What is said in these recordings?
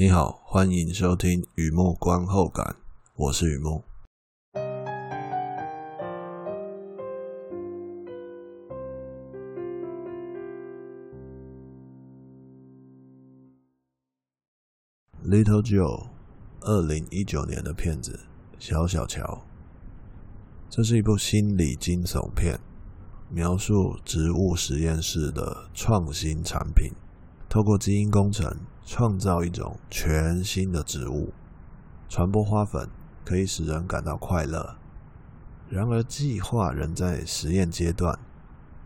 你好，欢迎收听雨木观后感，我是雨木。Little Joe，二零一九年的片子《小小乔》，这是一部心理惊悚片，描述植物实验室的创新产品，透过基因工程。创造一种全新的植物，传播花粉可以使人感到快乐。然而，计划仍在实验阶段。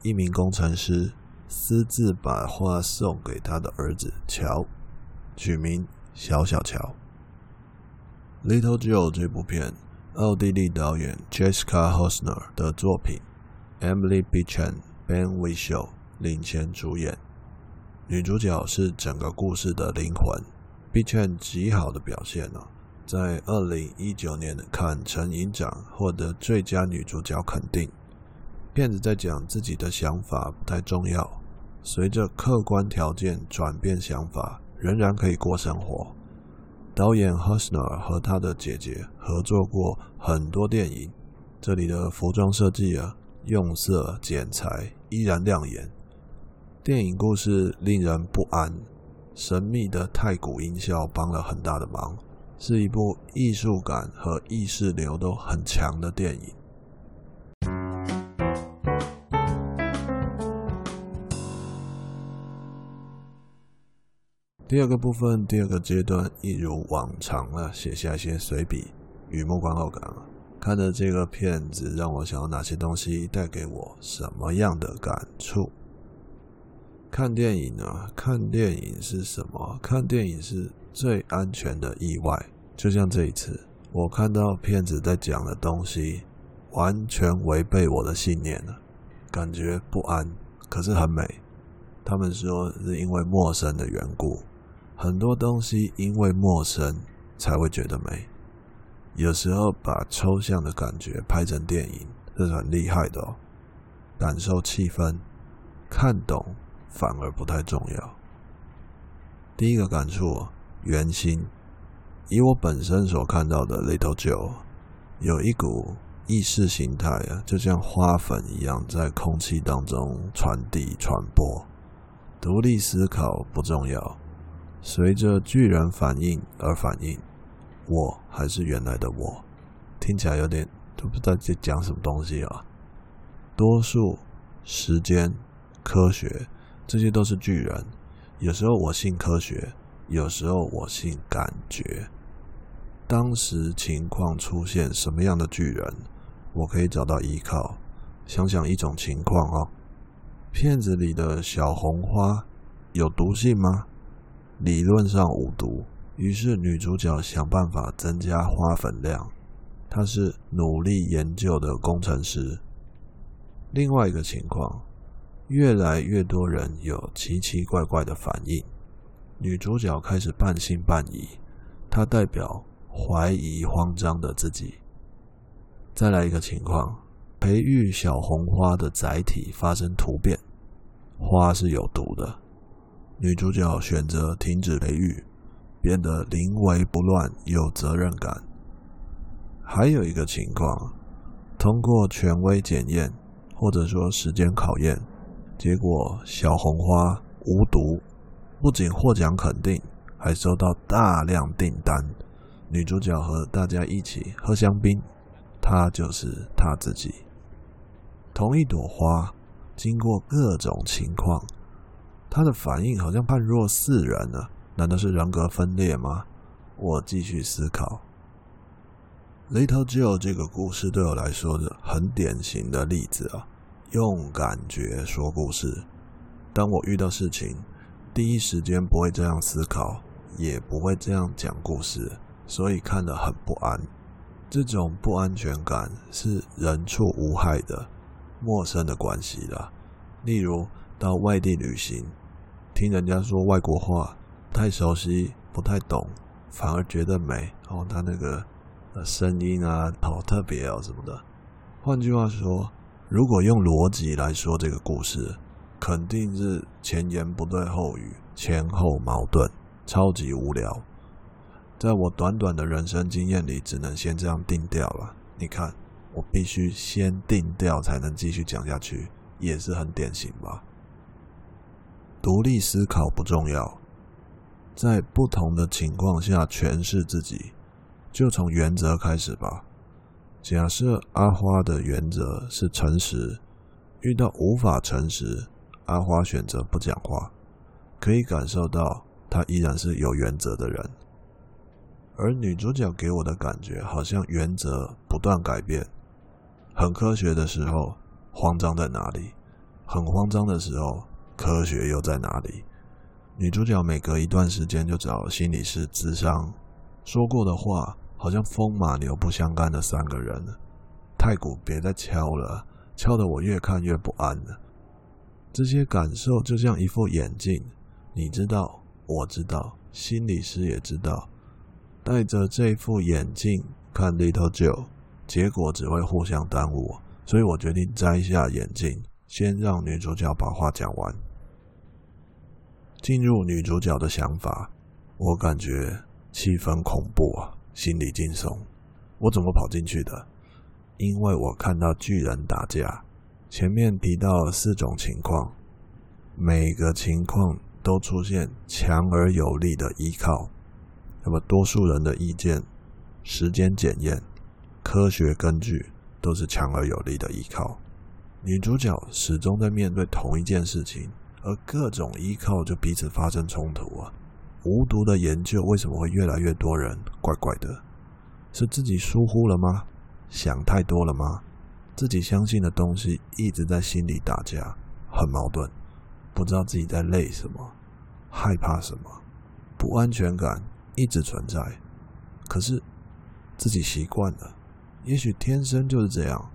一名工程师私自把花送给他的儿子乔，取名小小乔。Little Joe 这部片，奥地利导演 Jessica Hosner 的作品，Emily Beecham、Ben Wishaw 领衔主演。女主角是整个故事的灵魂，Beecham 极好的表现了，在二零一九年的坎城影展获得最佳女主角肯定。骗子在讲自己的想法不太重要，随着客观条件转变想法，仍然可以过生活。导演 Husner 和他的姐姐合作过很多电影，这里的服装设计啊，用色剪裁依然亮眼。电影故事令人不安，神秘的太古音效帮了很大的忙，是一部艺术感和意识流都很强的电影。第二个部分，第二个阶段，一如往常啊，写下一些随笔与目观后感。看着这个片子，让我想到哪些东西，带给我什么样的感触？看电影啊，看电影是什么？看电影是最安全的意外。就像这一次，我看到片子在讲的东西，完全违背我的信念了，感觉不安，可是很美。他们说是因为陌生的缘故，很多东西因为陌生才会觉得美。有时候把抽象的感觉拍成电影，是很厉害的哦。感受气氛，看懂。反而不太重要。第一个感触，原心，以我本身所看到的 Little Joe，有一股意识形态啊，就像花粉一样在空气当中传递传播。独立思考不重要，随着巨人反应而反应。我还是原来的我，听起来有点都不知道在讲什么东西啊。多数时间科学。这些都是巨人，有时候我信科学，有时候我信感觉。当时情况出现什么样的巨人，我可以找到依靠。想想一种情况哦，片子里的小红花有毒性吗？理论上无毒。于是女主角想办法增加花粉量，她是努力研究的工程师。另外一个情况。越来越多人有奇奇怪怪的反应，女主角开始半信半疑，她代表怀疑慌张的自己。再来一个情况，培育小红花的载体发生突变，花是有毒的，女主角选择停止培育，变得临危不乱，有责任感。还有一个情况，通过权威检验，或者说时间考验。结果小红花无毒，不仅获奖肯定，还收到大量订单。女主角和大家一起喝香槟，她就是她自己。同一朵花，经过各种情况，她的反应好像判若四人了。难道是人格分裂吗？我继续思考。Little Joe 这个故事对我来说是很典型的例子啊。用感觉说故事。当我遇到事情，第一时间不会这样思考，也不会这样讲故事，所以看得很不安。这种不安全感是人畜无害的、陌生的关系啦。例如到外地旅行，听人家说外国话，太熟悉，不太懂，反而觉得美哦，他那个声音啊，好特别哦什么的。换句话说。如果用逻辑来说这个故事，肯定是前言不对后语，前后矛盾，超级无聊。在我短短的人生经验里，只能先这样定调了。你看，我必须先定调才能继续讲下去，也是很典型吧？独立思考不重要，在不同的情况下诠释自己，就从原则开始吧。假设阿花的原则是诚实，遇到无法诚实，阿花选择不讲话，可以感受到她依然是有原则的人。而女主角给我的感觉，好像原则不断改变，很科学的时候，慌张在哪里？很慌张的时候，科学又在哪里？女主角每隔一段时间就找心理师咨商，说过的话好像风马牛不相干的三个人。太古别再敲了，敲得我越看越不安了。这些感受就像一副眼镜，你知道，我知道，心理师也知道。戴着这副眼镜看 Little Joe，结果只会互相耽误，所以我决定摘下眼镜，先让女主角把话讲完。进入女主角的想法，我感觉气氛恐怖啊，心里惊悚。我怎么跑进去的？因为我看到巨人打架。前面提到四种情况，每个情况都出现强而有力的依靠。那么，多数人的意见、时间检验、科学根据都是强而有力的依靠。女主角始终在面对同一件事情，而各种依靠就彼此发生冲突啊！无毒的研究为什么会越来越多人？怪怪的，是自己疏忽了吗？想太多了吗？自己相信的东西一直在心里打架，很矛盾，不知道自己在累什么，害怕什么，不安全感。一直存在，可是自己习惯了，也许天生就是这样。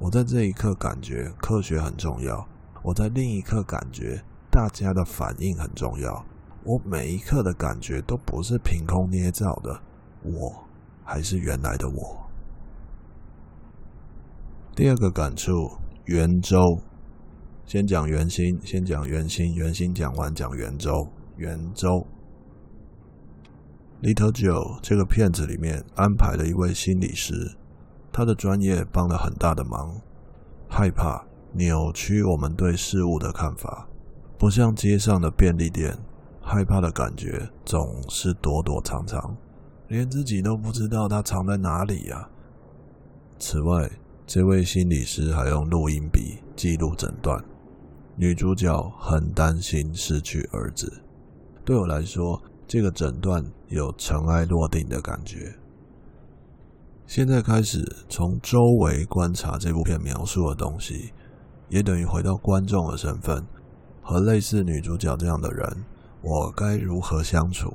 我在这一刻感觉科学很重要，我在另一刻感觉大家的反应很重要。我每一刻的感觉都不是凭空捏造的，我还是原来的我。第二个感触，圆周。先讲圆心，先讲圆心，圆心讲完讲圆周，圆周。Little Joe 这个片子里面安排了一位心理师，他的专业帮了很大的忙。害怕扭曲我们对事物的看法，不像街上的便利店，害怕的感觉总是躲躲藏藏，连自己都不知道它藏在哪里呀。此外，这位心理师还用录音笔记录诊断。女主角很担心失去儿子，对我来说。这个诊断有尘埃落定的感觉。现在开始从周围观察这部片描述的东西，也等于回到观众的身份，和类似女主角这样的人，我该如何相处？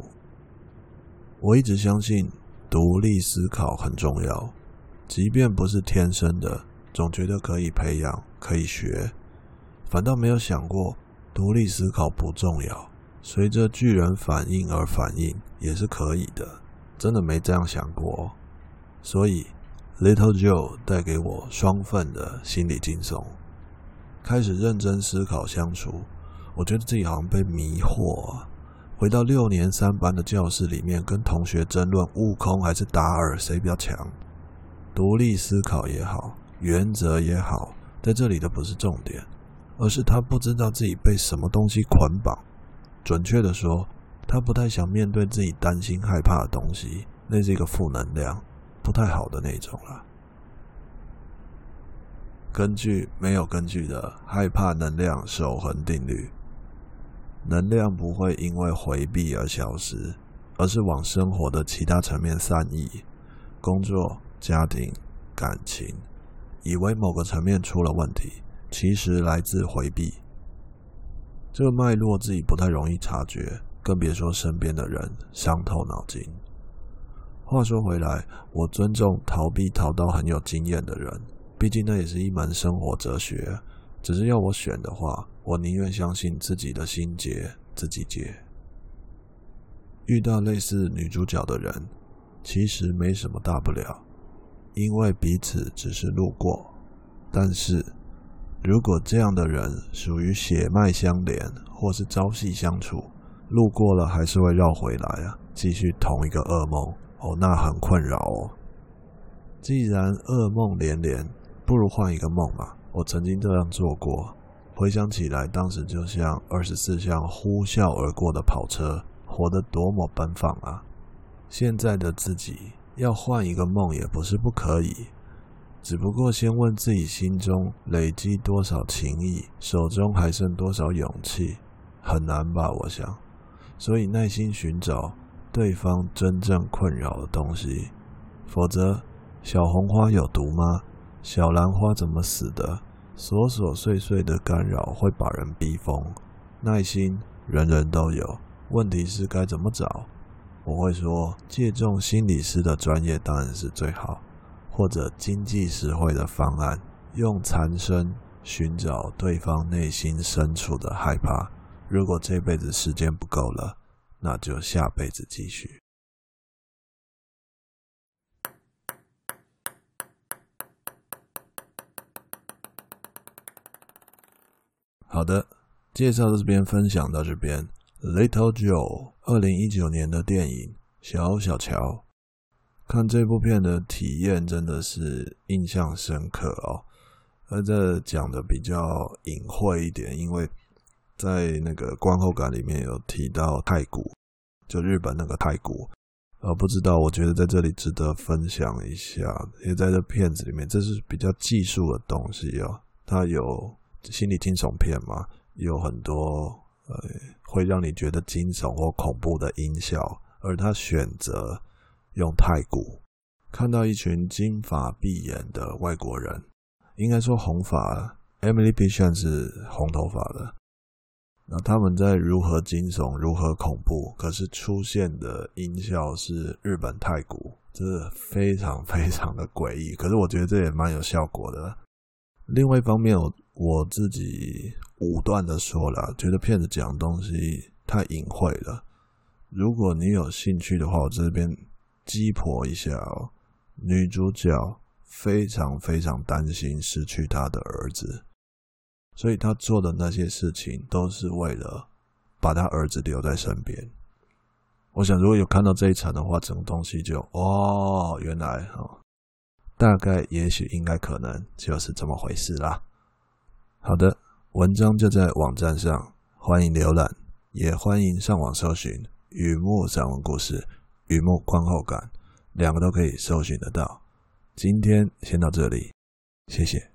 我一直相信独立思考很重要，即便不是天生的，总觉得可以培养、可以学，反倒没有想过独立思考不重要。随着巨人反应而反应也是可以的，真的没这样想过。所以，Little Joe 带给我双份的心理惊悚。开始认真思考相处，我觉得自己好像被迷惑啊。回到六年三班的教室里面，跟同学争论悟空还是达尔谁比较强。独立思考也好，原则也好，在这里的不是重点，而是他不知道自己被什么东西捆绑。准确的说，他不太想面对自己担心害怕的东西，那是一个负能量，不太好的那种了。根据没有根据的害怕能量守恒定律，能量不会因为回避而消失，而是往生活的其他层面散逸。工作、家庭、感情，以为某个层面出了问题，其实来自回避。这个脉络自己不太容易察觉，更别说身边的人伤透脑筋。话说回来，我尊重逃避逃到很有经验的人，毕竟那也是一门生活哲学。只是要我选的话，我宁愿相信自己的心结自己结。遇到类似女主角的人，其实没什么大不了，因为彼此只是路过。但是，如果这样的人属于血脉相连，或是朝夕相处，路过了还是会绕回来啊，继续同一个噩梦哦，那很困扰哦。既然噩梦连连，不如换一个梦嘛。我曾经这样做过，回想起来，当时就像二十四辆呼啸而过的跑车，活得多么奔放啊！现在的自己要换一个梦也不是不可以，只不过先问自己心中累积多少情谊，手中还剩多少勇气，很难吧？我想，所以耐心寻找对方真正困扰的东西，否则。小红花有毒吗？小兰花怎么死的？琐琐碎碎的干扰会把人逼疯。耐心人人都有，问题是该怎么找？我会说，借重心理师的专业当然是最好，或者经济实惠的方案，用残身寻找对方内心深处的害怕。如果这辈子时间不够了，那就下辈子继续。好的，介绍到这边，分享到这边。Little Joe，二零一九年的电影《小小乔》，看这部片的体验真的是印象深刻哦。而这讲的比较隐晦一点，因为在那个观后感里面有提到太古，就日本那个太古。呃，不知道，我觉得在这里值得分享一下，因为在这片子里面，这是比较技术的东西哦，它有。心理惊悚片嘛，有很多呃会让你觉得惊悚或恐怖的音效，而他选择用太鼓，看到一群金发碧眼的外国人，应该说红发，Emily Bishop 是红头发的，那他们在如何惊悚，如何恐怖，可是出现的音效是日本太鼓，这是非常非常的诡异，可是我觉得这也蛮有效果的。另外一方面，我我自己武断的说了，觉得片子讲东西太隐晦了。如果你有兴趣的话，我这边鸡婆一下哦。女主角非常非常担心失去她的儿子，所以她做的那些事情都是为了把她儿子留在身边。我想，如果有看到这一场的话，整个东西就哦，原来哦。大概、也许、应该、可能，就是这么回事啦。好的，文章就在网站上，欢迎浏览，也欢迎上网搜寻“雨幕散文故事”“雨幕观后感”，两个都可以搜寻得到。今天先到这里，谢谢。